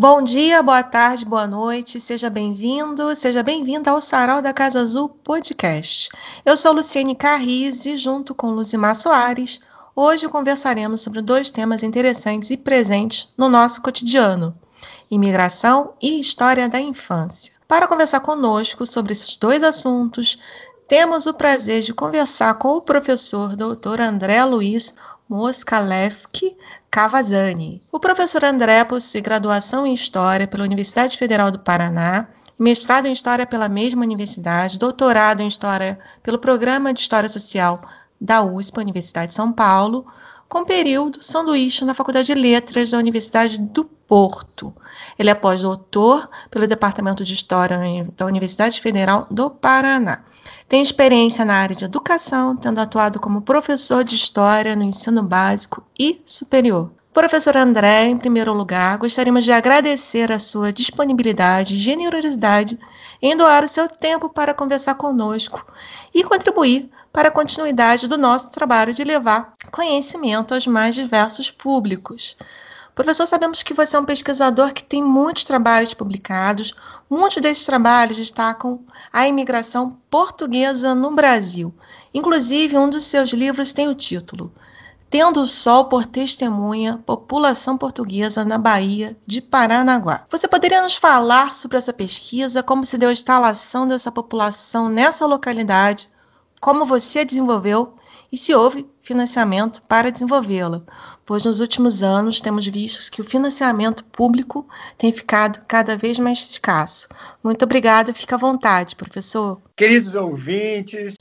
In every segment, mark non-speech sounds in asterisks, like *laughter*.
Bom dia, boa tarde, boa noite, seja bem-vindo, seja bem-vinda ao Sarau da Casa Azul Podcast. Eu sou Luciene Carriz e, junto com Luzimar Soares, hoje conversaremos sobre dois temas interessantes e presentes no nosso cotidiano: imigração e história da infância. Para conversar conosco sobre esses dois assuntos, temos o prazer de conversar com o professor Dr. André Luiz Moskalewski Cavazani. O professor André possui graduação em História pela Universidade Federal do Paraná, mestrado em História pela mesma universidade, doutorado em História pelo Programa de História Social da USP, Universidade de São Paulo, com período sanduíche na Faculdade de Letras da Universidade do Porto. Ele é pós-doutor pelo Departamento de História da Universidade Federal do Paraná. Tem experiência na área de educação, tendo atuado como professor de História no ensino básico e superior. Professor André, em primeiro lugar, gostaríamos de agradecer a sua disponibilidade e generosidade em doar o seu tempo para conversar conosco e contribuir para a continuidade do nosso trabalho de levar conhecimento aos mais diversos públicos. Professor, sabemos que você é um pesquisador que tem muitos trabalhos publicados. Muitos desses trabalhos destacam a imigração portuguesa no Brasil. Inclusive, um dos seus livros tem o título Tendo o Sol por Testemunha, População Portuguesa na Bahia de Paranaguá. Você poderia nos falar sobre essa pesquisa, como se deu a instalação dessa população nessa localidade, como você a desenvolveu e se houve financiamento para desenvolvê-la, pois nos últimos anos temos visto que o financiamento público tem ficado cada vez mais escasso. Muito obrigada, fica à vontade, professor. Queridos ouvintes,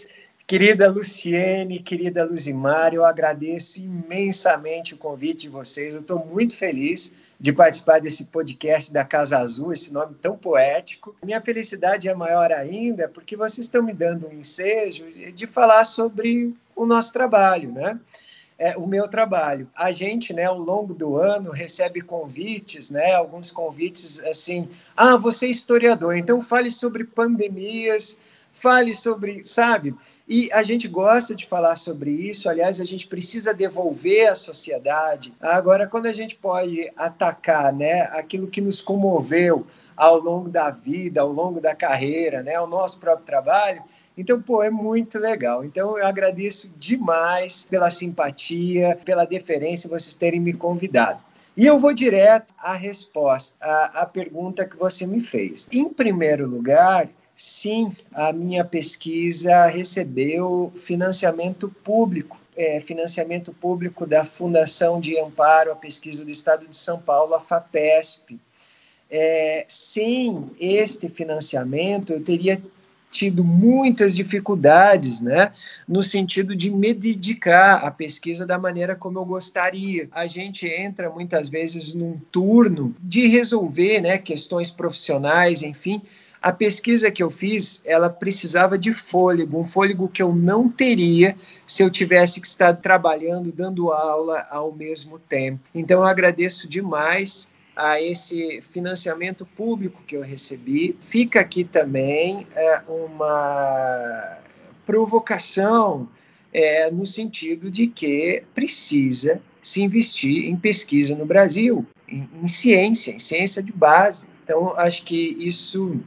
querida Luciene, querida Luzimar, eu agradeço imensamente o convite de vocês, eu estou muito feliz de participar desse podcast da Casa Azul, esse nome tão poético. Minha felicidade é maior ainda porque vocês estão me dando um ensejo de falar sobre o nosso trabalho, né? É, o meu trabalho. A gente, né, ao longo do ano, recebe convites, né, alguns convites assim, ah, você é historiador, então fale sobre pandemias, fale sobre, sabe? E a gente gosta de falar sobre isso, aliás, a gente precisa devolver à sociedade. Agora, quando a gente pode atacar né, aquilo que nos comoveu ao longo da vida, ao longo da carreira, né, o nosso próprio trabalho, então, pô, é muito legal. Então, eu agradeço demais pela simpatia, pela deferência, vocês terem me convidado. E eu vou direto à resposta, à, à pergunta que você me fez. Em primeiro lugar, sim, a minha pesquisa recebeu financiamento público. É, financiamento público da Fundação de Amparo à Pesquisa do Estado de São Paulo, a FAPESP. É, sem este financiamento, eu teria tido muitas dificuldades, né, no sentido de me dedicar à pesquisa da maneira como eu gostaria. A gente entra muitas vezes num turno de resolver, né, questões profissionais, enfim, a pesquisa que eu fiz, ela precisava de fôlego, um fôlego que eu não teria se eu tivesse que estar trabalhando, dando aula ao mesmo tempo. Então, eu agradeço demais a esse financiamento público que eu recebi. Fica aqui também é, uma provocação é, no sentido de que precisa se investir em pesquisa no Brasil, em, em ciência, em ciência de base. Então, acho que isso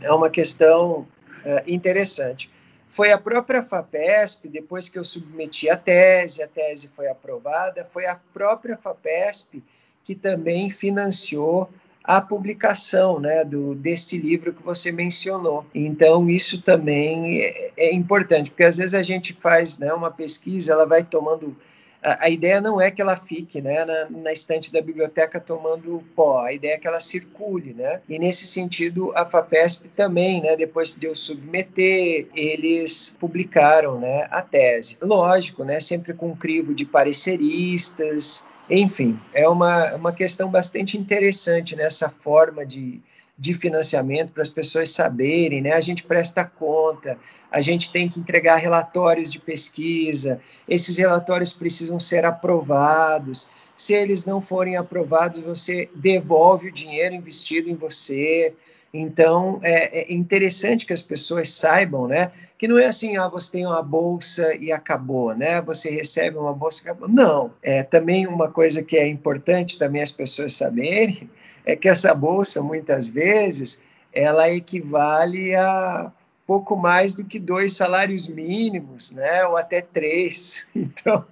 é uma questão é, interessante. Foi a própria FAPESP, depois que eu submeti a tese, a tese foi aprovada, foi a própria FAPESP que também financiou a publicação né, do, deste livro que você mencionou. Então, isso também é, é importante, porque às vezes a gente faz né, uma pesquisa, ela vai tomando a, ideia não é que ela fique né, na, na, estante da biblioteca tomando pó, a ideia é que ela circule, né? E nesse sentido, a FAPESP também, né, depois de eu submeter, eles publicaram né, a tese. Lógico, né, sempre com um crivo de pareceristas, enfim, é uma, uma questão bastante interessante nessa forma de, de financiamento para as pessoas saberem, né? A gente presta conta, a gente tem que entregar relatórios de pesquisa, esses relatórios precisam ser aprovados. Se eles não forem aprovados, você devolve o dinheiro investido em você. Então, é, é interessante que as pessoas saibam, né? Que não é assim, ah, você tem uma bolsa e acabou, né? Você recebe uma bolsa e acabou. Não. É também uma coisa que é importante também as pessoas saberem é que essa bolsa, muitas vezes, ela equivale a pouco mais do que dois salários mínimos, né? ou até três. *laughs* Então,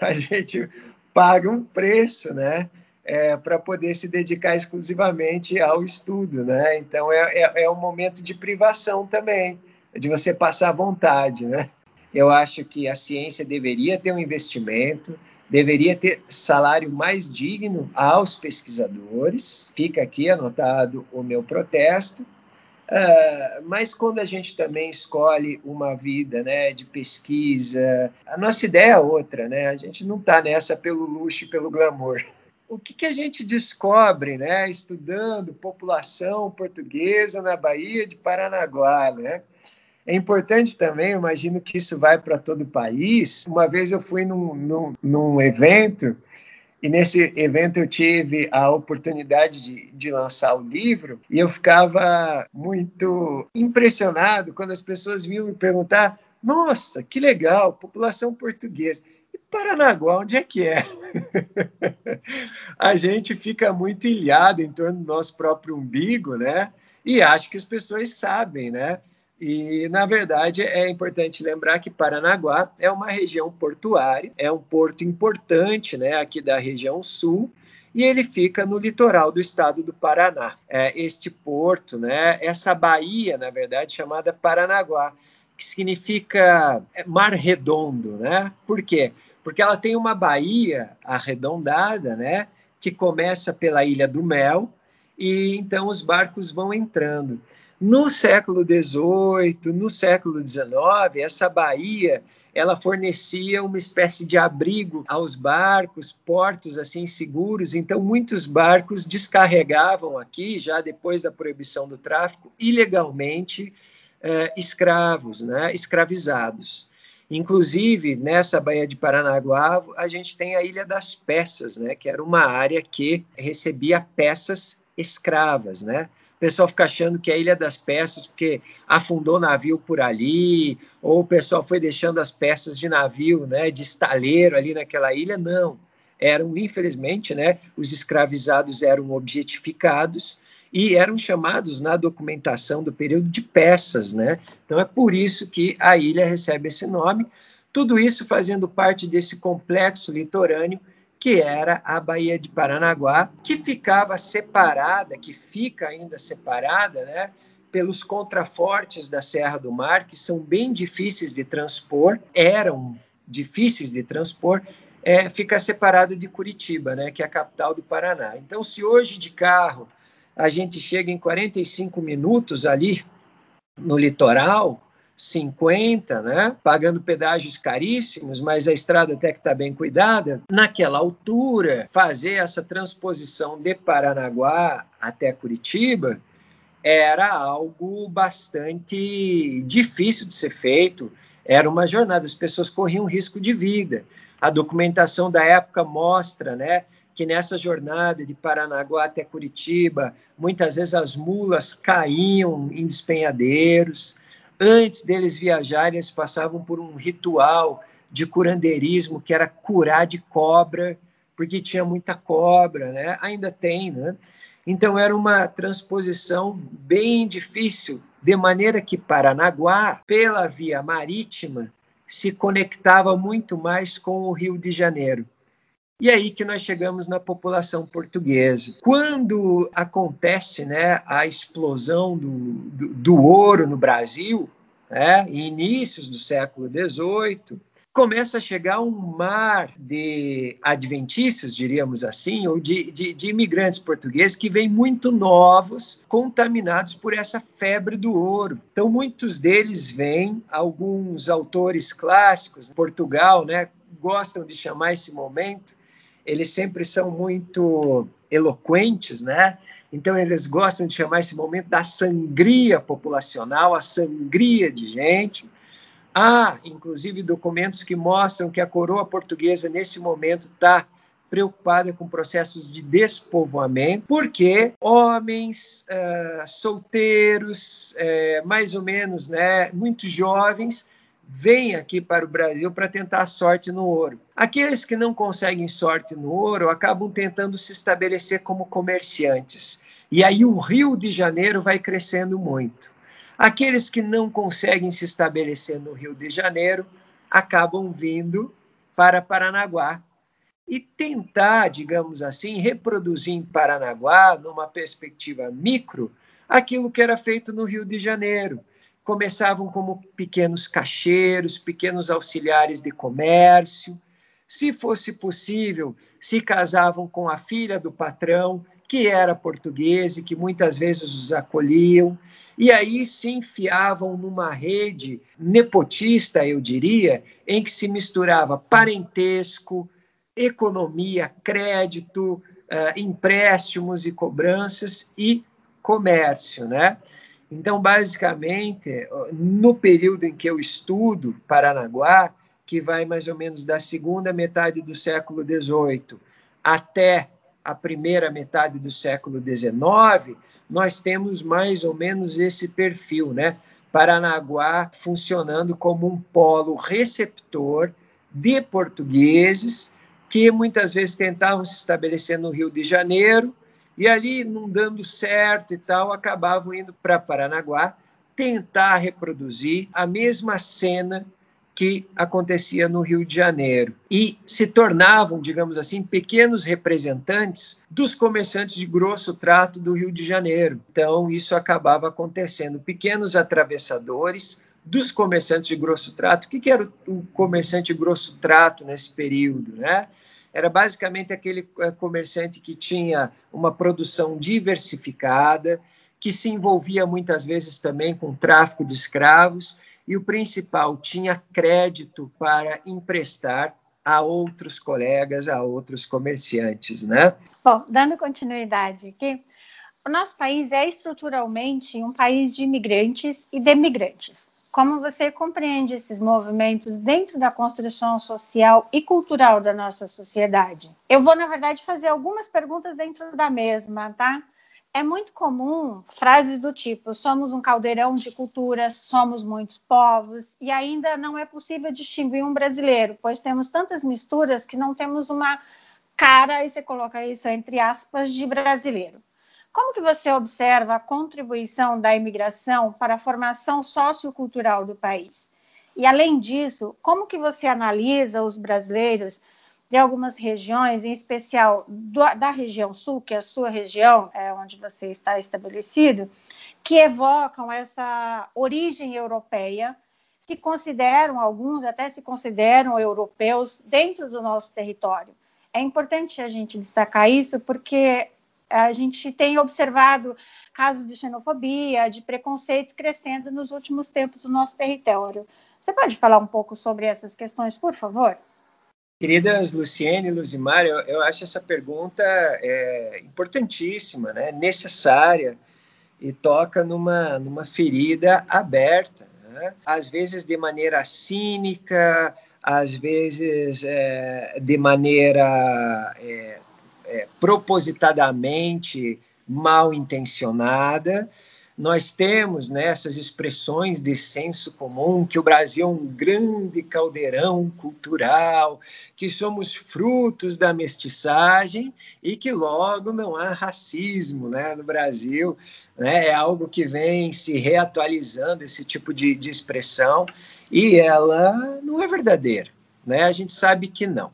a gente paga um preço, né? É, para poder se dedicar exclusivamente ao estudo, né? Então é, é, é, um momento de privação também, de você passar vontade, né? Eu acho que a ciência deveria ter um investimento, deveria ter salário mais digno aos pesquisadores. Fica aqui anotado o meu protesto. Uh, mas quando a gente também escolhe uma vida né, de pesquisa, a nossa ideia é outra, né? A gente não está nessa pelo luxo e pelo glamour. O que, que a gente descobre, né, estudando população portuguesa na Bahia de Paranaguá, né? É importante também, imagino que isso vai para todo o país. Uma vez eu fui num, num, num evento e nesse evento eu tive a oportunidade de, de lançar o livro e eu ficava muito impressionado quando as pessoas vinham me perguntar: nossa, que legal, população portuguesa. E Paranaguá, onde é que é? *laughs* a gente fica muito ilhado em torno do nosso próprio umbigo, né? E acho que as pessoas sabem, né? E, na verdade, é importante lembrar que Paranaguá é uma região portuária, é um porto importante né, aqui da região sul, e ele fica no litoral do estado do Paraná. É, este porto, né, essa baía, na verdade, chamada Paranaguá, que significa é, mar redondo. Né? Por quê? Porque ela tem uma baía arredondada, né, que começa pela Ilha do Mel, e então os barcos vão entrando. No século XVIII, no século XIX, essa baía ela fornecia uma espécie de abrigo aos barcos, portos assim seguros. Então, muitos barcos descarregavam aqui, já depois da proibição do tráfico, ilegalmente eh, escravos, né, escravizados. Inclusive, nessa Baía de Paranaguá, a gente tem a Ilha das Peças, né, que era uma área que recebia peças escravas, né? o pessoal fica achando que é a Ilha das Peças porque afundou navio por ali, ou o pessoal foi deixando as peças de navio, né, de estaleiro ali naquela ilha. Não, eram, infelizmente, né, os escravizados eram objetificados e eram chamados na documentação do período de peças, né? Então é por isso que a ilha recebe esse nome. Tudo isso fazendo parte desse complexo litorâneo que era a Baía de Paranaguá, que ficava separada, que fica ainda separada, né, pelos contrafortes da Serra do Mar, que são bem difíceis de transpor, eram difíceis de transpor, é, fica separada de Curitiba, né, que é a capital do Paraná. Então, se hoje de carro a gente chega em 45 minutos ali no litoral, 50, né? pagando pedágios caríssimos, mas a estrada até que está bem cuidada. Naquela altura, fazer essa transposição de Paranaguá até Curitiba era algo bastante difícil de ser feito. Era uma jornada, as pessoas corriam risco de vida. A documentação da época mostra, né, que nessa jornada de Paranaguá até Curitiba, muitas vezes as mulas caíam em despenhadeiros, Antes deles viajarem, eles passavam por um ritual de curandeirismo, que era curar de cobra, porque tinha muita cobra, né? Ainda tem, né? Então era uma transposição bem difícil, de maneira que Paranaguá, pela via marítima, se conectava muito mais com o Rio de Janeiro. E aí que nós chegamos na população portuguesa. Quando acontece né, a explosão do, do, do ouro no Brasil, né, inícios do século XVIII, começa a chegar um mar de adventistas, diríamos assim, ou de, de, de, imigrantes portugueses que vêm muito novos, contaminados por essa febre do ouro. Então, muitos deles vêm, alguns autores clássicos, Portugal, né, gostam de chamar esse momento eles sempre são muito eloquentes, né? Então eles gostam de chamar esse momento da sangria populacional, a sangria de gente. Há, inclusive, documentos que mostram que a coroa portuguesa, nesse momento, está preocupada com processos de despovoamento, porque homens uh, solteiros, uh, mais ou menos, né, muito jovens, vêm aqui para o Brasil para tentar sorte no ouro. Aqueles que não conseguem sorte no ouro acabam tentando se estabelecer como comerciantes. E aí o Rio de Janeiro vai crescendo muito. Aqueles que não conseguem se estabelecer no Rio de Janeiro acabam vindo para Paranaguá e tentar, digamos assim, reproduzir em Paranaguá, numa perspectiva micro, aquilo que era feito no Rio de Janeiro. Começavam como pequenos cacheiros, pequenos auxiliares de comércio. Se fosse possível, se casavam com a filha do patrão, que era português e que muitas vezes os acolhiam e aí se enfiavam numa rede nepotista, eu diria, em que se misturava parentesco, economia, crédito, uh, empréstimos e cobranças e comércio, né? Então, basicamente, no período em que eu estudo Paranaguá, que vai mais ou menos da segunda metade do século XVIII até a primeira metade do século XIX, nós temos mais ou menos esse perfil, né? Paranaguá funcionando como um polo receptor de portugueses que muitas vezes tentavam se estabelecer no Rio de Janeiro e ali, não dando certo e tal, acabavam indo para Paranaguá tentar reproduzir a mesma cena que acontecia no Rio de Janeiro e se tornavam, digamos assim, pequenos representantes dos comerciantes de grosso trato do Rio de Janeiro. Então, isso acabava acontecendo, pequenos atravessadores dos comerciantes de grosso trato. O que era o comerciante de grosso trato nesse período, né? Era basicamente aquele eh, comerciante que tinha uma produção diversificada, que se envolvia muitas vezes também com tráfico de escravos e o principal, tinha crédito para emprestar a outros colegas, a outros comerciantes, né? Bom, dando continuidade aqui, o nosso país é estruturalmente um país de imigrantes e demigrantes. Como você compreende esses movimentos dentro da construção social e cultural da nossa sociedade? Eu vou, na verdade, fazer algumas perguntas dentro da mesma, tá? é muito comum frases do tipo: somos um caldeirão de culturas, somos muitos povos, e ainda não é possível distinguir um brasileiro, pois temos tantas misturas que não temos uma cara, e você coloca isso entre aspas, de brasileiro. Como que você observa a contribuição da imigração para a formação sociocultural do país? E além disso, como que você analisa os brasileiros de algumas regiões, em especial do, da região sul, que é a sua região, é onde você está estabelecido, que evocam essa origem europeia, se consideram, alguns até se consideram europeus dentro do nosso território. É importante a gente destacar isso porque a gente tem observado casos de xenofobia, de preconceito crescendo nos últimos tempos no nosso território. Você pode falar um pouco sobre essas questões, por favor? Queridas Luciene e Luzimar, eu, eu acho essa pergunta é, importantíssima, né? necessária, e toca numa, numa ferida aberta, né? às vezes de maneira cínica, às vezes é, de maneira é, propositadamente mal intencionada, nós temos nessas né, expressões de senso comum que o Brasil é um grande caldeirão cultural, que somos frutos da mestiçagem e que logo não há racismo né, no Brasil. Né, é algo que vem se reatualizando, esse tipo de, de expressão, e ela não é verdadeira. Né? A gente sabe que não.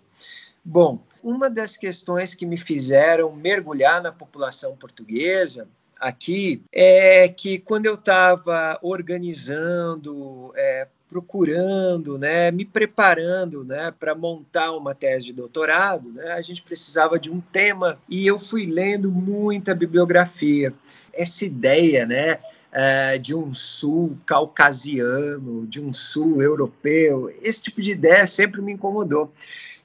Bom, uma das questões que me fizeram mergulhar na população portuguesa aqui é que quando eu estava organizando, é, procurando, né, me preparando, né, para montar uma tese de doutorado, né, a gente precisava de um tema e eu fui lendo muita bibliografia. Essa ideia, né, é, de um sul caucasiano, de um sul europeu, esse tipo de ideia sempre me incomodou.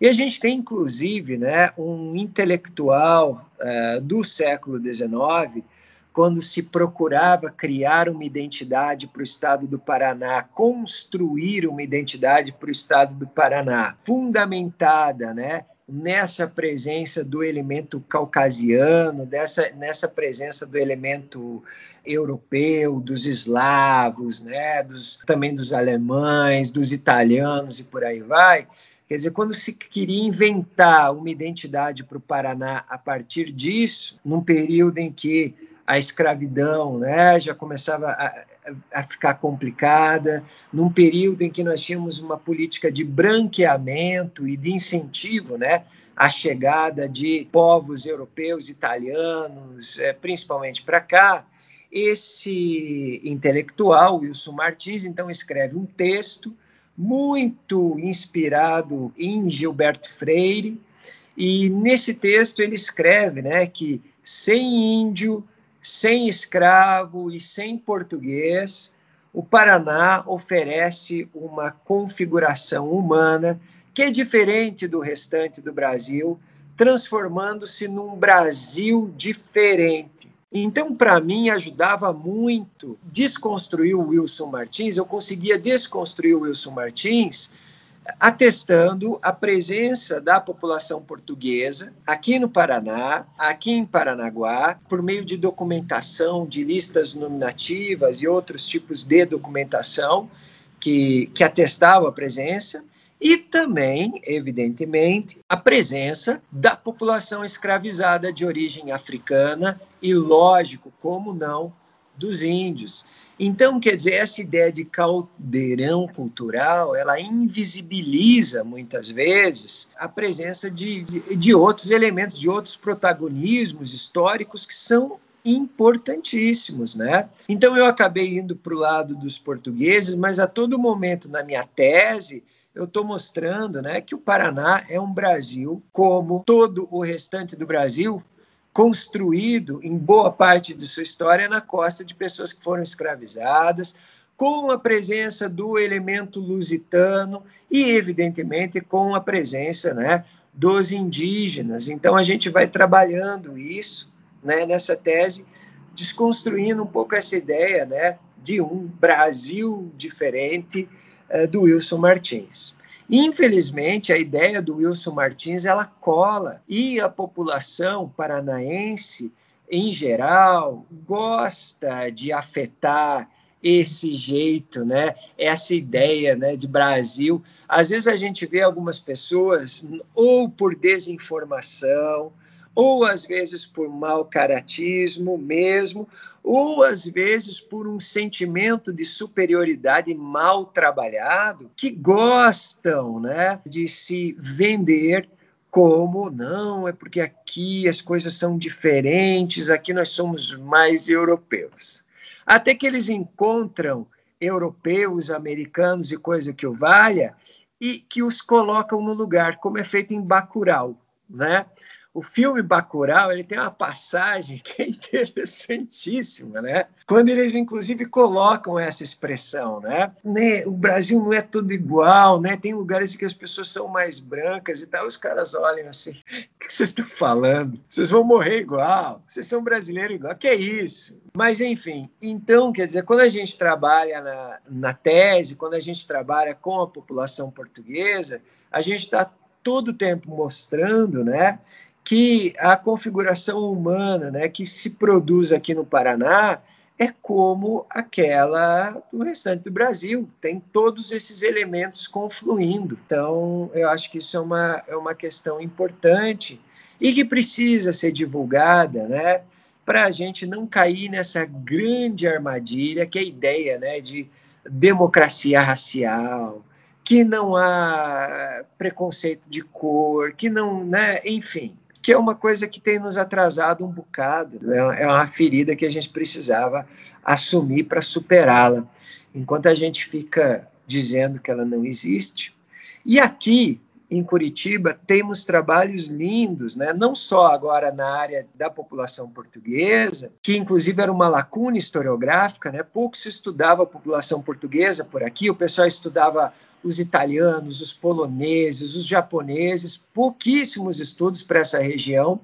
E a gente tem, inclusive, né, um intelectual é, do século XIX quando se procurava criar uma identidade para o estado do Paraná, construir uma identidade para o estado do Paraná, fundamentada né, nessa presença do elemento caucasiano, dessa, nessa presença do elemento europeu, dos eslavos, né, dos, também dos alemães, dos italianos e por aí vai. Quer dizer, quando se queria inventar uma identidade para o Paraná a partir disso, num período em que a escravidão né, já começava a, a ficar complicada, num período em que nós tínhamos uma política de branqueamento e de incentivo né, à chegada de povos europeus, italianos, é, principalmente para cá, esse intelectual, Wilson Martins, então escreve um texto muito inspirado em Gilberto Freire, e nesse texto ele escreve né, que sem índio sem escravo e sem português, o Paraná oferece uma configuração humana que é diferente do restante do Brasil, transformando-se num Brasil diferente. Então, para mim, ajudava muito desconstruir o Wilson Martins. Eu conseguia desconstruir o Wilson Martins atestando a presença da população portuguesa aqui no Paraná, aqui em Paranaguá, por meio de documentação, de listas nominativas e outros tipos de documentação que, que atestavam a presença, e também, evidentemente, a presença da população escravizada de origem africana e, lógico, como não, dos índios. Então, quer dizer, essa ideia de caldeirão cultural, ela invisibiliza muitas vezes a presença de, de, outros elementos, de outros protagonismos históricos que são importantíssimos, né? Então eu acabei indo para o lado dos portugueses, mas a todo momento na minha tese eu estou mostrando, né, que o Paraná é um Brasil como todo o restante do Brasil, construído em boa parte de sua história na costa de pessoas que foram escravizadas, com a presença do elemento lusitano e, evidentemente, com a presença né, dos indígenas. Então, a gente vai trabalhando isso né, nessa tese, desconstruindo um pouco essa ideia né, de um Brasil diferente uh, do Wilson Martins. Infelizmente, a ideia do Wilson Martins ela cola e a população paranaense, em geral, gosta de afetar esse jeito, né? Essa ideia, né, de Brasil. Às vezes a gente vê algumas pessoas ou por desinformação, ou às vezes por mau caratismo mesmo, ou às vezes por um sentimento de superioridade mal trabalhado, que gostam né, de se vender como não, é porque aqui as coisas são diferentes, aqui nós somos mais europeus. Até que eles encontram europeus, americanos e coisa que o valha, e que os colocam no lugar, como é feito em Bacurau, né? O filme Bacurau ele tem uma passagem que é interessantíssima, né? Quando eles inclusive colocam essa expressão, né? né? O Brasil não é tudo igual, né? Tem lugares que as pessoas são mais brancas e tal. Os caras olham assim: o que vocês estão falando? Vocês vão morrer igual? Vocês são brasileiros igual? Que é isso? Mas enfim, então quer dizer, quando a gente trabalha na, na tese, quando a gente trabalha com a população portuguesa, a gente está todo o tempo mostrando, né? Que a configuração humana né, que se produz aqui no Paraná é como aquela do restante do Brasil, tem todos esses elementos confluindo. Então, eu acho que isso é uma, é uma questão importante e que precisa ser divulgada, né, para a gente não cair nessa grande armadilha que é a ideia né, de democracia racial, que não há preconceito de cor, que não, né, enfim, é uma coisa que tem nos atrasado um bocado. É uma ferida que a gente precisava assumir para superá-la. Enquanto a gente fica dizendo que ela não existe. E aqui, em Curitiba, temos trabalhos lindos, né? não só agora na área da população portuguesa, que inclusive era uma lacuna historiográfica, né? pouco se estudava a população portuguesa por aqui, o pessoal estudava os italianos, os poloneses, os japoneses, pouquíssimos estudos para essa região,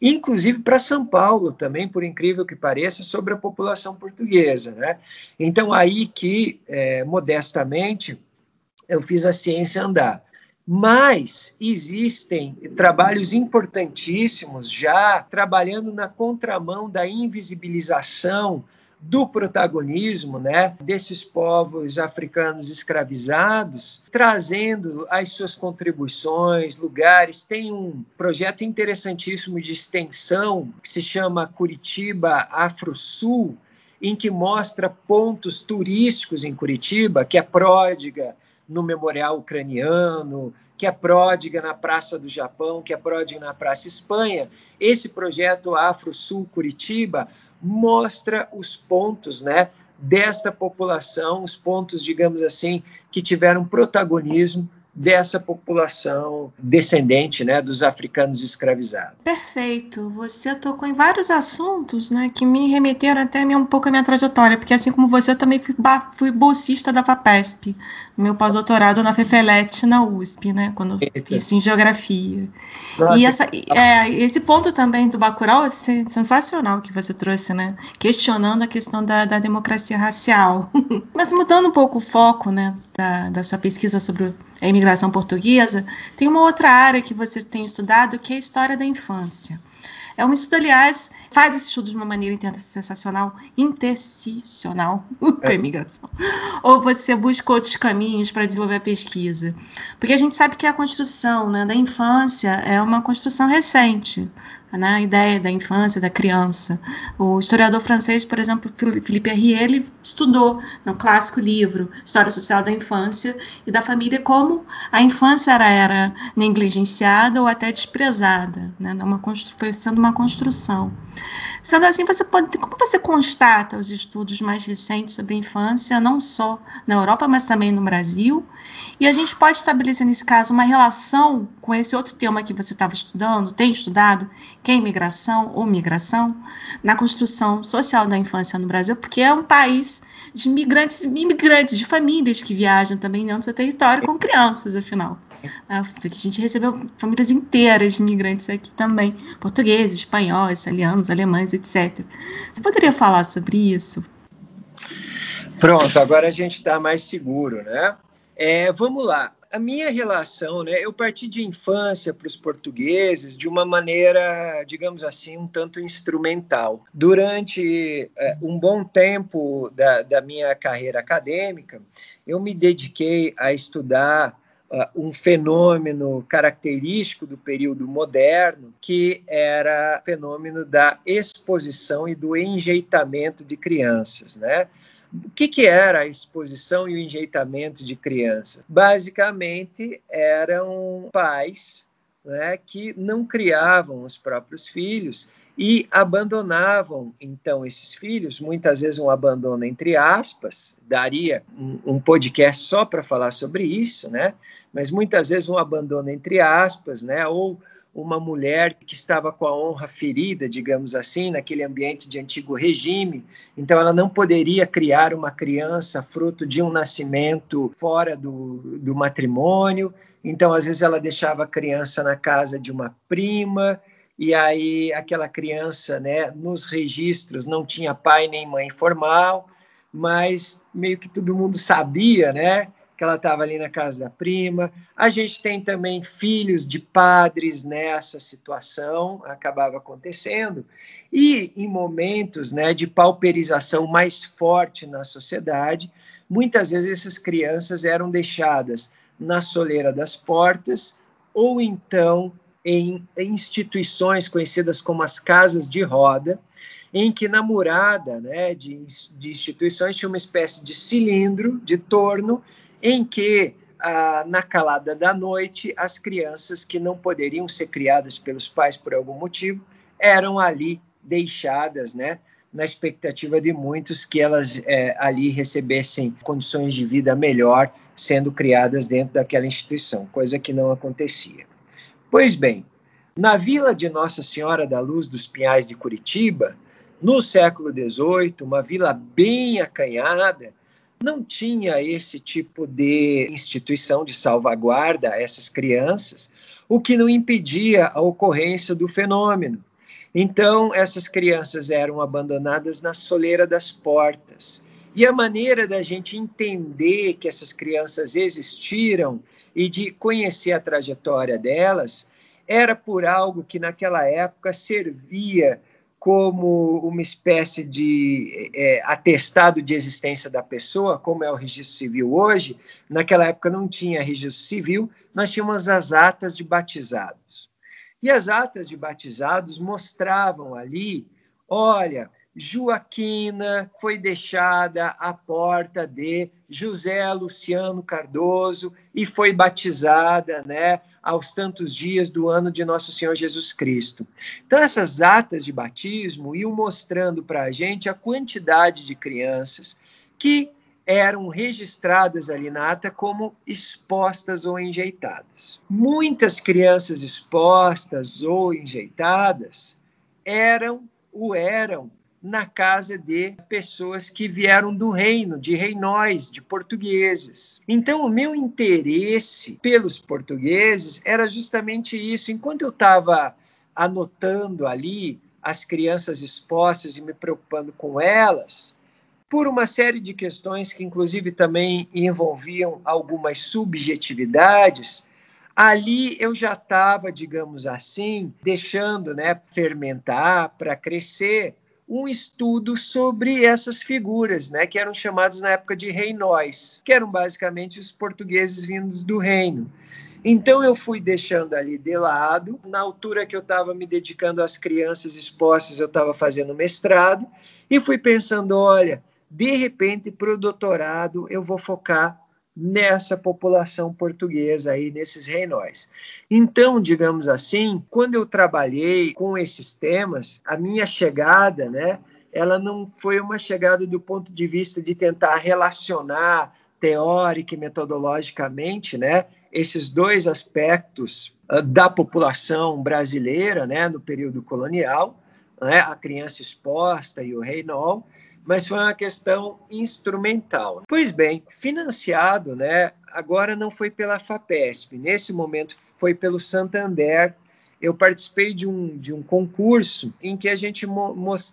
inclusive para São Paulo também, por incrível que pareça, sobre a população portuguesa. Né? Então, aí que, é, modestamente, eu fiz a ciência andar. Mas existem trabalhos importantíssimos já trabalhando na contramão da invisibilização do protagonismo né, desses povos africanos escravizados, trazendo as suas contribuições, lugares. Tem um projeto interessantíssimo de extensão que se chama Curitiba Afro-Sul, em que mostra pontos turísticos em Curitiba, que é pródiga no Memorial Ucraniano, que é pródiga na Praça do Japão, que é pródiga na Praça Espanha. Esse projeto Afro-Sul Curitiba mostra os pontos, né, desta população, os pontos, digamos assim, que tiveram protagonismo dessa população descendente né, dos africanos escravizados. Perfeito. Você tocou em vários assuntos né, que me remeteram até um pouco a minha trajetória, porque assim como você, eu também fui, fui bolsista da FAPESP, meu pós-doutorado na FEFELET, na USP, né, quando Eita. fiz em Geografia. Nossa, e essa, é, esse ponto também do Bacurau é sensacional que você trouxe, né, questionando a questão da, da democracia racial. *laughs* Mas mudando um pouco o foco né, da, da sua pesquisa sobre a imigração portuguesa, tem uma outra área que você tem estudado, que é a história da infância. É um estudo, aliás, faz esse estudo de uma maneira sensacional, intersticional com *laughs* a é. imigração. Ou você busca outros caminhos para desenvolver a pesquisa. Porque a gente sabe que a construção né, da infância é uma construção recente né, a ideia da infância, da criança. O historiador francês, por exemplo, Philippe Herrier, ele estudou no clássico livro História Social da Infância e da Família como a infância era, era negligenciada ou até desprezada, né, uma foi sendo uma construção. Sendo assim, você pode, como você constata os estudos mais recentes sobre infância, não só na Europa, mas também no Brasil? E a gente pode estabelecer, nesse caso, uma relação com esse outro tema que você estava estudando, tem estudado, que é imigração ou migração, na construção social da infância no Brasil, porque é um país de imigrantes, imigrantes, de famílias que viajam também dentro do seu território com crianças, afinal. Né? Porque a gente recebeu famílias inteiras de imigrantes aqui também, portugueses, espanhóis, italianos, alemães, etc. Você poderia falar sobre isso? Pronto, agora a gente está mais seguro, né? É, vamos lá. A minha relação, né? Eu parti de infância para os portugueses de uma maneira, digamos assim, um tanto instrumental. Durante é, um bom tempo da, da minha carreira acadêmica, eu me dediquei a estudar um fenômeno característico do período moderno, que era o fenômeno da exposição e do enjeitamento de crianças, né? O que, que, era a exposição e o enjeitamento de crianças? Basicamente, eram pais né, que não criavam os próprios filhos e abandonavam então esses filhos, muitas vezes um abandono entre aspas, daria um, podcast só para falar sobre isso, né? Mas muitas vezes um abandono entre aspas, né? Ou uma mulher que estava com a honra ferida, digamos assim, naquele ambiente de antigo regime, então ela não poderia criar uma criança fruto de um nascimento fora do, do matrimônio, então às vezes ela deixava a criança na casa de uma prima, e aí aquela criança, né, nos registros não tinha pai nem mãe formal, mas meio que todo mundo sabia, né, que ela estava ali na casa da prima. A gente tem também filhos de padres nessa situação, acabava acontecendo. E em momentos, né, de pauperização mais forte na sociedade, muitas vezes essas crianças eram deixadas na soleira das portas ou então em instituições conhecidas como as casas de roda, em que na murada né, de, de instituições tinha uma espécie de cilindro, de torno, em que ah, na calada da noite as crianças que não poderiam ser criadas pelos pais por algum motivo eram ali deixadas, né, na expectativa de muitos que elas é, ali recebessem condições de vida melhor sendo criadas dentro daquela instituição, coisa que não acontecia. Pois bem, na vila de Nossa Senhora da Luz dos Pinhais de Curitiba, no século XVIII, uma vila bem acanhada, não tinha esse tipo de instituição de salvaguarda a essas crianças, o que não impedia a ocorrência do fenômeno. Então, essas crianças eram abandonadas na soleira das portas. E a maneira da gente entender que essas crianças existiram e de conhecer a trajetória delas era por algo que naquela época servia como uma espécie de é, atestado de existência da pessoa, como é o registro civil hoje. Naquela época não tinha registro civil, nós tínhamos as atas de batizados. E as atas de batizados mostravam ali: olha, Joaquina foi deixada à porta de José Luciano Cardoso e foi batizada, né, aos tantos dias do ano de Nosso Senhor Jesus Cristo. Então essas atas de batismo iam mostrando para a gente a quantidade de crianças que eram registradas ali na ata como expostas ou enjeitadas. Muitas crianças expostas ou enjeitadas eram o eram na casa de pessoas que vieram do reino, de reinóis, de portugueses. Então, o meu interesse pelos portugueses era justamente isso. Enquanto eu estava anotando ali as crianças expostas e me preocupando com elas, por uma série de questões que, inclusive, também envolviam algumas subjetividades, ali eu já estava, digamos assim, deixando né, fermentar para crescer um estudo sobre essas figuras, né, que eram chamados na época de reinóis, que eram basicamente os portugueses vindos do reino. Então eu fui deixando ali de lado. Na altura que eu estava me dedicando às crianças expostas, eu estava fazendo mestrado e fui pensando, olha, de repente para o doutorado eu vou focar nessa população portuguesa aí, nesses reinóis. Então, digamos assim, quando eu trabalhei com esses temas, a minha chegada, né, ela não foi uma chegada do ponto de vista de tentar relacionar teórica e metodologicamente, né, esses dois aspectos uh, da população brasileira, né, no período colonial, né, a criança exposta e o reinol, mas foi uma questão instrumental. Pois bem, financiado, né, agora não foi pela FAPESP, nesse momento foi pelo Santander. Eu participei de um, de um concurso em que a gente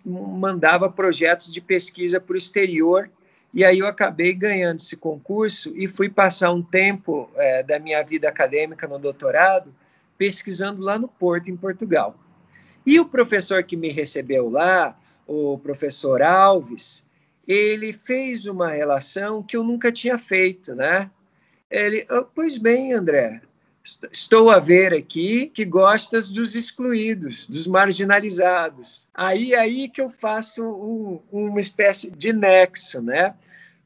mandava projetos de pesquisa para o exterior, e aí eu acabei ganhando esse concurso e fui passar um tempo é, da minha vida acadêmica no doutorado pesquisando lá no Porto, em Portugal. E o professor que me recebeu lá, o professor Alves, ele fez uma relação que eu nunca tinha feito, né? Ele, oh, pois bem, André, estou a ver aqui que gostas dos excluídos, dos marginalizados. Aí aí que eu faço um, uma espécie de nexo, né?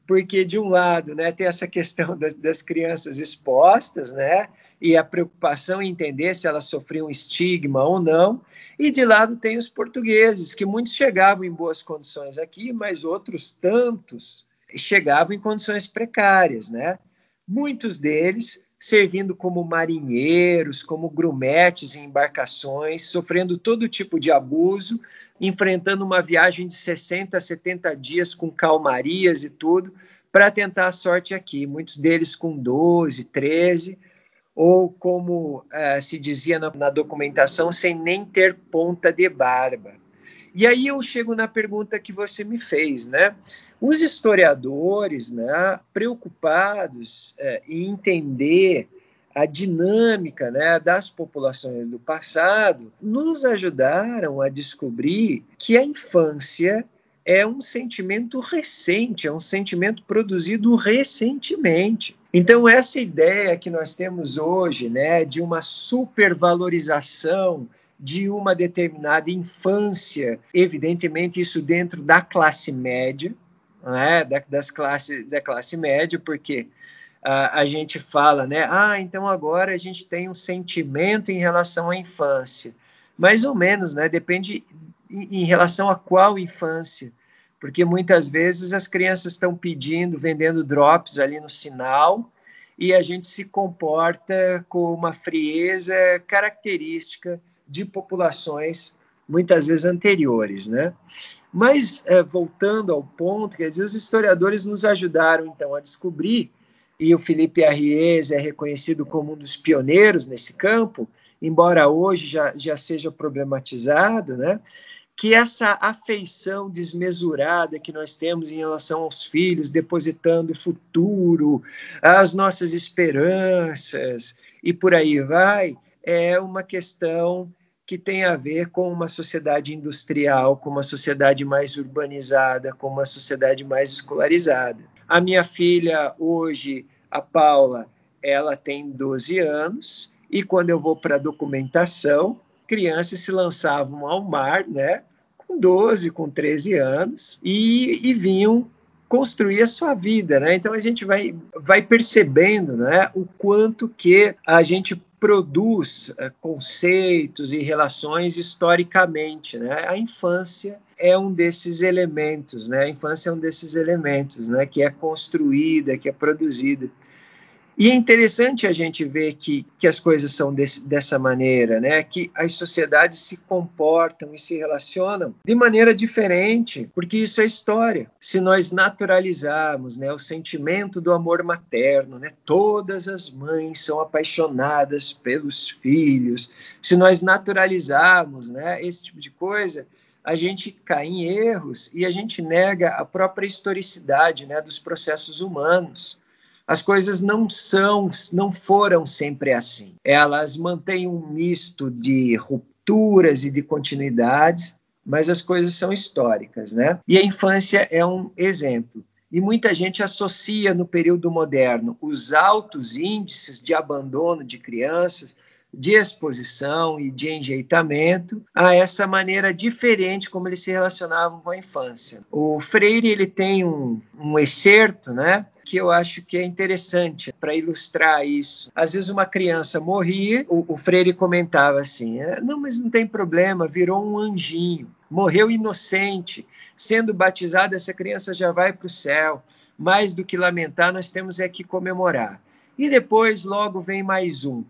Porque de um lado, né, tem essa questão *laughs* das, das crianças expostas, né? E a preocupação em entender se elas sofriam estigma ou não. E de lado tem os portugueses, que muitos chegavam em boas condições aqui, mas outros tantos chegavam em condições precárias, né? Muitos deles servindo como marinheiros, como grumetes em embarcações, sofrendo todo tipo de abuso, enfrentando uma viagem de 60 a 70 dias com calmarias e tudo, para tentar a sorte aqui. Muitos deles com 12, 13, ou como uh, se dizia na, na, documentação, sem nem ter ponta de barba. E aí eu chego na pergunta que você me fez, né? Os historiadores, né, preocupados uh, em entender a dinâmica né, das populações do passado, nos ajudaram a descobrir que a infância é um sentimento recente, é um sentimento produzido recentemente. Então, essa ideia que nós temos hoje, né, de uma supervalorização de uma determinada infância, evidentemente isso dentro da classe média, né, da, das classe, da classe média, porque uh, a gente fala, né, ah, então agora a gente tem um sentimento em relação à infância. Mais ou menos, né, depende em, em relação a qual infância porque muitas vezes as crianças estão pedindo, vendendo drops ali no sinal, e a gente se comporta com uma frieza característica de populações muitas vezes anteriores, né? Mas é, voltando ao ponto, quer dizer, os historiadores nos ajudaram então a descobrir, e o Felipe Arriès é reconhecido como um dos pioneiros nesse campo, embora hoje já, já seja problematizado, né? Que essa afeição desmesurada que nós temos em relação aos filhos, depositando o futuro, as nossas esperanças e por aí vai, é uma questão que tem a ver com uma sociedade industrial, com uma sociedade mais urbanizada, com uma sociedade mais escolarizada. A minha filha hoje, a Paula, ela tem 12 anos e quando eu vou para a documentação, crianças se lançavam ao mar, né, com 12, com 13 anos, e, e vinham construir a sua vida, né? Então a gente vai, vai percebendo, né, o quanto que a gente produz é, conceitos e relações historicamente, né? A infância é um desses elementos, né? A infância é um desses elementos, né? Que é construída, que é produzida. E é interessante a gente ver que, que as coisas são desse, dessa maneira, né? que as sociedades se comportam e se relacionam de maneira diferente, porque isso é história. Se nós naturalizarmos né, o sentimento do amor materno, né, todas as mães são apaixonadas pelos filhos, se nós naturalizarmos né, esse tipo de coisa, a gente cai em erros e a gente nega a própria historicidade né, dos processos humanos as coisas não são, não foram sempre assim. Elas mantêm um misto de rupturas e de continuidades, mas as coisas são históricas, né? E a infância é um exemplo. E muita gente associa no período moderno os altos índices de abandono de crianças de exposição e de enjeitamento a essa maneira diferente como eles se relacionavam com a infância. O Freire ele tem um, um excerto, né, que eu acho que é interessante para ilustrar isso. Às vezes uma criança morria, o, o Freire comentava assim: é, não, mas não tem problema, virou um anjinho, morreu inocente, sendo batizada essa criança já vai para o céu. Mais do que lamentar, nós temos é que comemorar. E depois logo vem mais um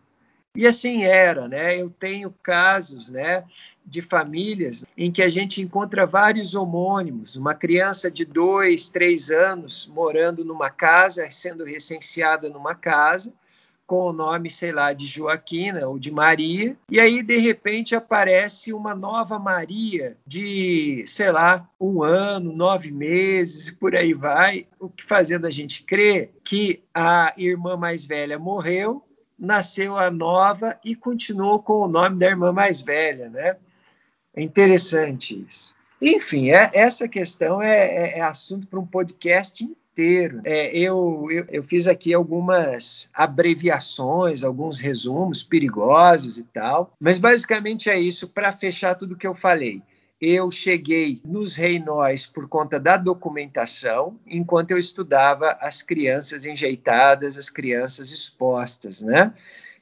e assim era, né? Eu tenho casos, né, de famílias em que a gente encontra vários homônimos, uma criança de dois, três anos morando numa casa, sendo recenseada numa casa, com o nome, sei lá, de Joaquina ou de Maria, e aí de repente aparece uma nova Maria de, sei lá, um ano, nove meses e por aí vai, o que fazendo a gente crer que a irmã mais velha morreu nasceu a nova e continuou com o nome da irmã mais velha, né? É interessante isso. Enfim, é, essa questão é, é, é assunto para um podcast inteiro. É, eu, eu, eu, fiz aqui algumas abreviações, alguns resumos perigosos e tal, mas basicamente é isso para fechar tudo que eu falei eu cheguei nos reinóis por conta da documentação, enquanto eu estudava as crianças enjeitadas, as crianças expostas, né?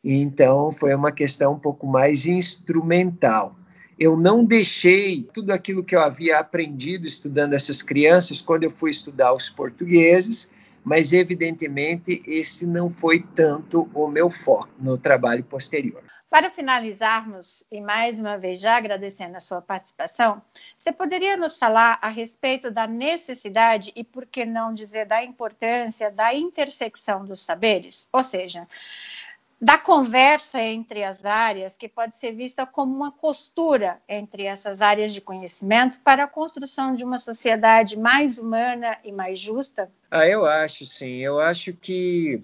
Então, foi uma questão um pouco mais instrumental. Eu não deixei tudo aquilo que eu havia aprendido estudando essas crianças quando eu fui estudar os portugueses, mas evidentemente esse não foi tanto o meu foco no trabalho posterior. Para finalizarmos, e mais uma vez já agradecendo a sua participação, você poderia nos falar a respeito da necessidade e, por que não dizer, da importância da intersecção dos saberes? Ou seja, da conversa entre as áreas, que pode ser vista como uma costura entre essas áreas de conhecimento para a construção de uma sociedade mais humana e mais justa? Ah, eu acho sim. Eu acho que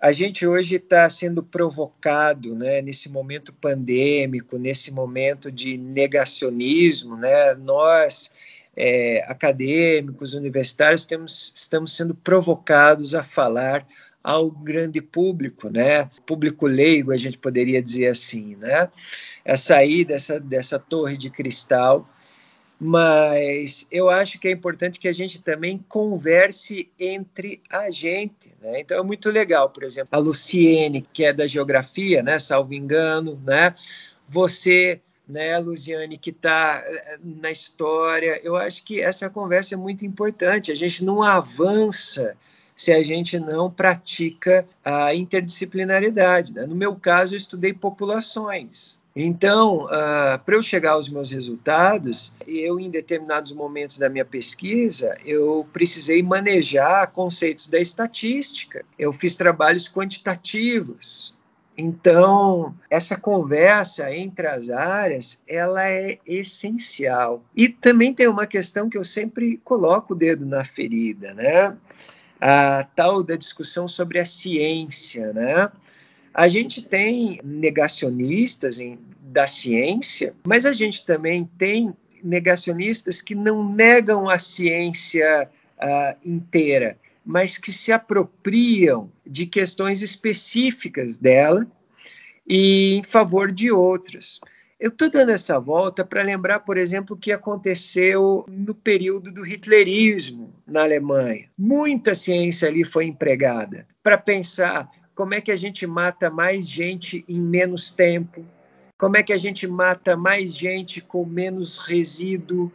a gente hoje está sendo provocado, né, nesse momento pandêmico, nesse momento de negacionismo, né, nós é, acadêmicos, universitários, temos, estamos sendo provocados a falar ao grande público, né? Público leigo, a gente poderia dizer assim, né? É sair dessa, dessa torre de cristal mas eu acho que é importante que a gente também converse entre a gente, né? Então é muito legal, por exemplo, a Luciene, que é da geografia, né, salvo engano, né? Você, né, Luciane, que está eh, na história, eu acho que essa conversa é muito importante. A gente não avança se a gente não pratica a interdisciplinaridade. Né? No meu caso, eu estudei populações, então, uh, para eu chegar aos meus resultados, eu, em determinados momentos da minha pesquisa, eu precisei manejar conceitos da estatística. Eu fiz trabalhos quantitativos, Então, essa conversa entre as áreas, ela é essencial. E também tem uma questão que eu sempre coloco o dedo na ferida, né? A tal da discussão sobre a ciência, né? A gente tem negacionistas em, da ciência, mas a gente também tem negacionistas que não negam a ciência uh, inteira, mas que se apropriam de questões específicas dela e em favor de outras. Eu estou dando essa volta para lembrar, por exemplo, o que aconteceu no período do hitlerismo na Alemanha. Muita ciência ali foi empregada para pensar como é que a gente mata mais gente em menos tempo, como é que a gente mata mais gente com menos resíduo,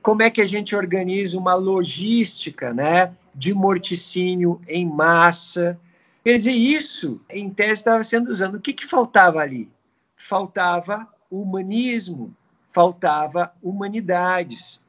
como é que a gente organiza uma logística né, de morticínio em massa. Quer dizer, isso, em tese, estava sendo usado. O que, que faltava ali? Faltava humanismo, faltava humanidades.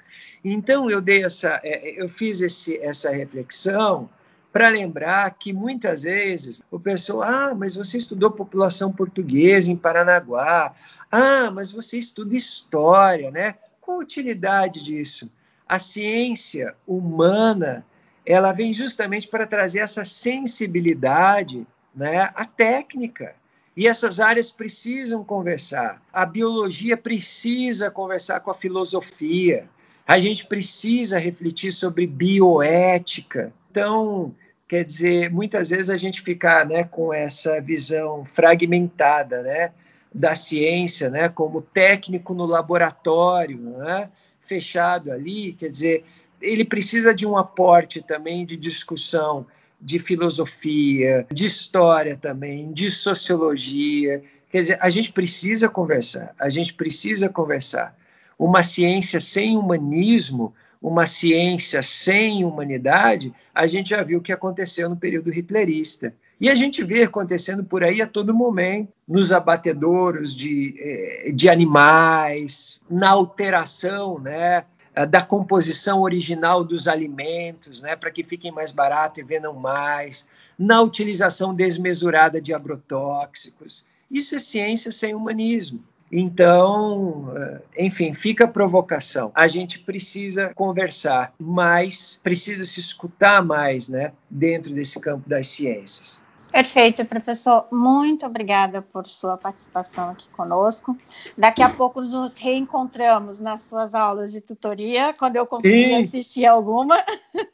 Então, eu dei essa, é, eu fiz esse, essa reflexão para lembrar que muitas vezes o pessoal, ah, mas você estudou população portuguesa em Paranaguá, ah, mas você estuda história, né? Qual a utilidade disso? A ciência humana, ela vem justamente para trazer essa sensibilidade, né, à técnica. E essas áreas precisam conversar. A biologia precisa conversar com a filosofia. A gente precisa refletir sobre bioética. Então, Quer dizer, muitas vezes a gente fica né, com essa visão fragmentada né, da ciência, né, como técnico no laboratório, né, fechado ali. Quer dizer, ele precisa de um aporte também de discussão de filosofia, de história também, de sociologia. Quer dizer, a gente precisa conversar, a gente precisa conversar. Uma ciência sem humanismo uma ciência sem humanidade, a gente já viu o que aconteceu no período hitlerista. E a gente vê acontecendo por aí a todo momento, nos abatedouros de, eh, de animais, na alteração né, da composição original dos alimentos, né, para que fiquem mais baratos e vendam mais, na utilização desmesurada de agrotóxicos. Isso é ciência sem humanismo. Então, eh, enfim, fica a provocação. A gente precisa conversar mais, precisa se escutar mais, né, dentro desse campo das ciências. Perfeito, professor. Muito obrigada por sua participação aqui conosco. Daqui a pouco nos reencontramos nas suas aulas de tutoria, quando eu conseguir Sim. assistir alguma.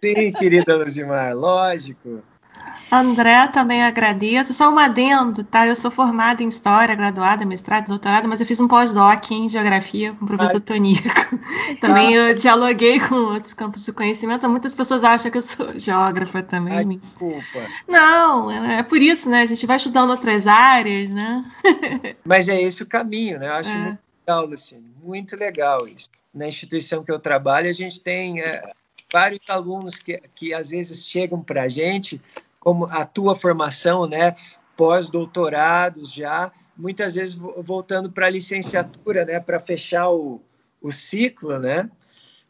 Sim, querida Luzimar, lógico. André, também agradeço. Só um adendo, tá? Eu sou formada em História, graduada, mestrado, doutorado, mas eu fiz um pós-doc em Geografia com o professor Ai. Tonico. *laughs* Também eu dialoguei com outros campos de conhecimento. Muitas pessoas acham que eu sou geógrafa também. Ai, mas... Desculpa. Não, é, é por isso, né? A gente vai estudando outras áreas, né? *laughs* mas é esse o caminho, né? Eu acho é. muito legal, Luciane. Muito legal isso. Na instituição que eu trabalho, a gente tem... É, vários alunos que, que às vezes chegam para a gente como a tua formação, né, pós-doutorados já, muitas vezes voltando para a licenciatura, né, para fechar o, o ciclo, né?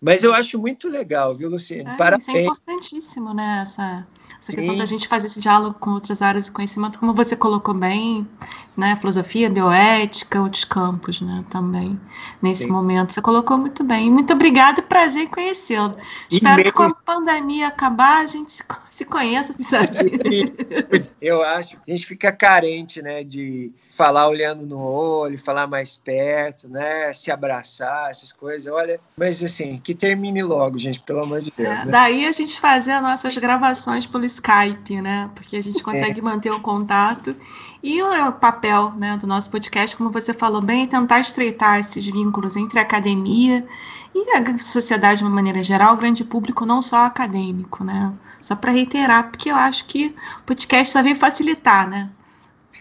Mas eu acho muito legal, viu, Luciane? É, Parabéns. Isso é importantíssimo, né? Essa, essa questão da gente fazer esse diálogo com outras áreas de conhecimento, como você colocou bem, né? Filosofia, bioética, outros campos, né? Também, nesse Sim. momento. Você colocou muito bem. Muito obrigada, prazer em conhecê-lo. Espero que com a pandemia acabar, a gente se, conheça. *laughs* Eu acho que a gente fica carente, né? De falar olhando no olho, falar mais perto, né? Se abraçar, essas coisas. Olha, mas assim, que termine logo, gente, pelo amor de Deus. É, né? Daí a gente fazer as nossas gravações pelo Skype, né? Porque a gente consegue é. manter o contato. E o papel né, do nosso podcast, como você falou bem, é tentar estreitar esses vínculos entre a academia e a sociedade de uma maneira geral, o grande público, não só acadêmico, né? Só para reiterar, porque eu acho que o podcast só vem facilitar, né?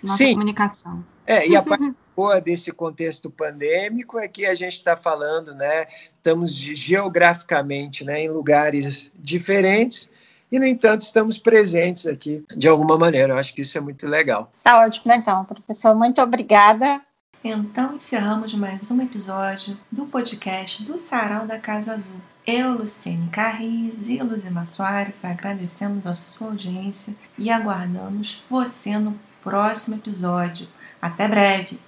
Nossa Sim. comunicação. É, e a parte *laughs* boa desse contexto pandêmico é que a gente está falando, né? Estamos geograficamente né, em lugares diferentes e, no entanto, estamos presentes aqui de alguma maneira. Eu acho que isso é muito legal. Tá ótimo, então, professor. Muito obrigada. Então, encerramos mais um episódio do podcast do Sarau da Casa Azul. Eu, Luciene Carriz e Luzima Soares agradecemos a sua audiência e aguardamos você no próximo episódio. Até breve!